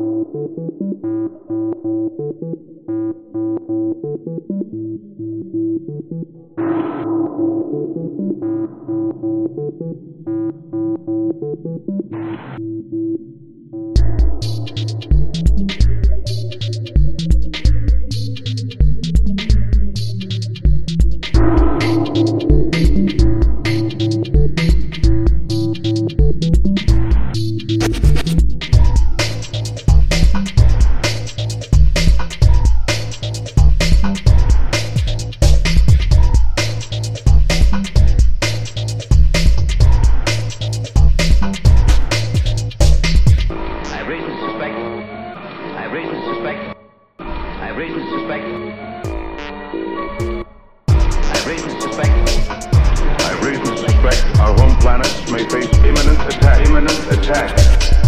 I I raise the suspect. I raise the suspect. I reason to suspect our home planets may face imminent attack. Imminent attack.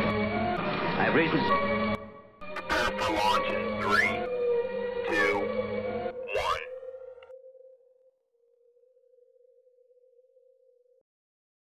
The. I raise the suspect. I the. For launch